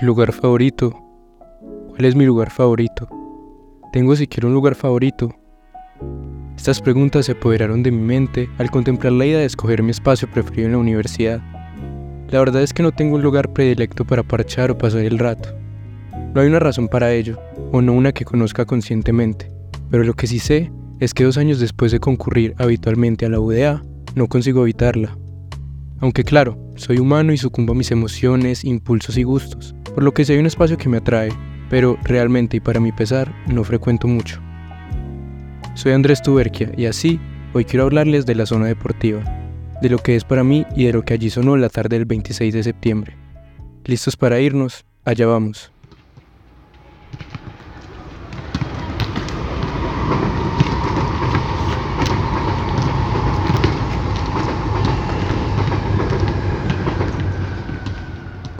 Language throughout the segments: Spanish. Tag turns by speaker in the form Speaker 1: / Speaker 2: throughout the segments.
Speaker 1: Lugar favorito. ¿Cuál es mi lugar favorito? ¿Tengo siquiera un lugar favorito? Estas preguntas se apoderaron de mi mente al contemplar la idea de escoger mi espacio preferido en la universidad. La verdad es que no tengo un lugar predilecto para parchar o pasar el rato. No hay una razón para ello, o no una que conozca conscientemente, pero lo que sí sé es que dos años después de concurrir habitualmente a la UDA, no consigo evitarla. Aunque claro, soy humano y sucumbo a mis emociones, impulsos y gustos, por lo que sí hay un espacio que me atrae, pero realmente y para mi pesar, no frecuento mucho. Soy Andrés Tuberquia y así, hoy quiero hablarles de la zona deportiva, de lo que es para mí y de lo que allí sonó la tarde del 26 de septiembre. ¿Listos para irnos? Allá vamos.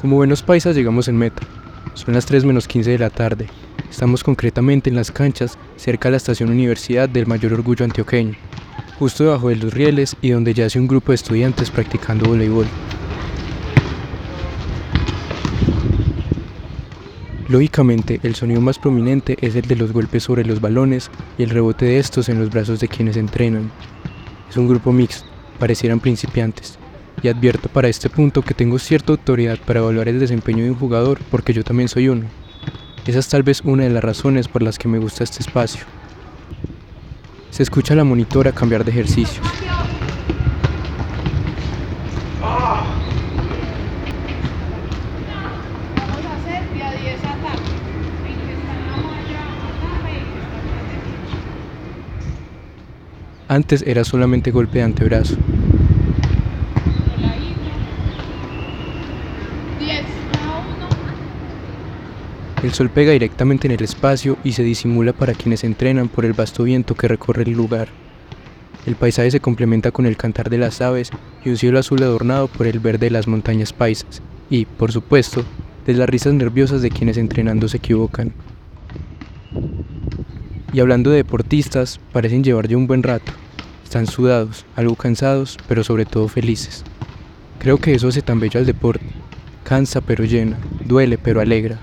Speaker 1: Como buenos paisas llegamos en meta. Son las 3 menos 15 de la tarde. Estamos concretamente en las canchas cerca de la estación Universidad del Mayor Orgullo Antioqueño, justo debajo de los rieles y donde yace un grupo de estudiantes practicando voleibol. Lógicamente, el sonido más prominente es el de los golpes sobre los balones y el rebote de estos en los brazos de quienes entrenan. Es un grupo mixto, parecieran principiantes, y advierto para este punto que tengo cierta autoridad para evaluar el desempeño de un jugador porque yo también soy uno. Esa es tal vez una de las razones por las que me gusta este espacio. Se escucha la monitora cambiar de ejercicios.
Speaker 2: Vamos a hacer día 10 ataques. En que está en la malla, ataque y que está atrás de ti.
Speaker 1: Antes era solamente golpe de antebrazo.
Speaker 2: De la isla. 10 a 1.
Speaker 1: El sol pega directamente en el espacio y se disimula para quienes entrenan por el vasto viento que recorre el lugar. El paisaje se complementa con el cantar de las aves y un cielo azul adornado por el verde de las montañas paisas y, por supuesto, de las risas nerviosas de quienes entrenando se equivocan. Y hablando de deportistas, parecen llevar ya un buen rato. Están sudados, algo cansados, pero sobre todo felices. Creo que eso hace tan bello al deporte. Cansa pero llena, duele pero alegra.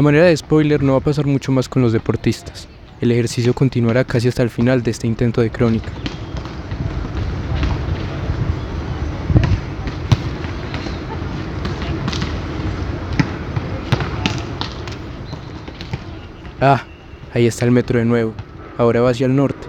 Speaker 1: A manera de spoiler, no va a pasar mucho más con los deportistas. El ejercicio continuará casi hasta el final de este intento de crónica. Ah, ahí está el metro de nuevo. Ahora va hacia el norte.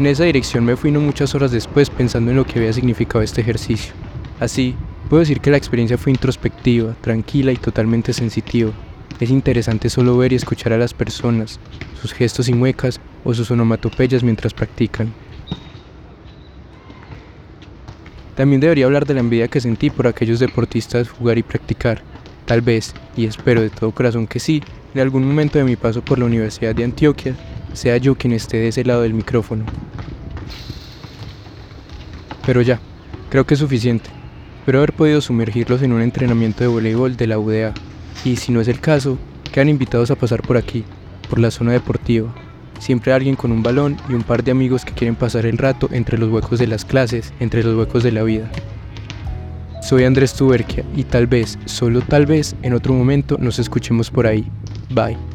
Speaker 1: En esa dirección me fui no muchas horas después pensando en lo que había significado este ejercicio. Así, puedo decir que la experiencia fue introspectiva, tranquila y totalmente sensitiva. Es interesante solo ver y escuchar a las personas, sus gestos y muecas o sus onomatopeyas mientras practican. También debería hablar de la envidia que sentí por aquellos deportistas jugar y practicar. Tal vez, y espero de todo corazón que sí, en algún momento de mi paso por la Universidad de Antioquia, sea yo quien esté de ese lado del micrófono. Pero ya, creo que es suficiente. Espero haber podido sumergirlos en un entrenamiento de voleibol de la UDA. Y si no es el caso, quedan invitados a pasar por aquí, por la zona deportiva. Siempre alguien con un balón y un par de amigos que quieren pasar el rato entre los huecos de las clases, entre los huecos de la vida. Soy Andrés Tuberquia y tal vez, solo tal vez, en otro momento nos escuchemos por ahí. Bye.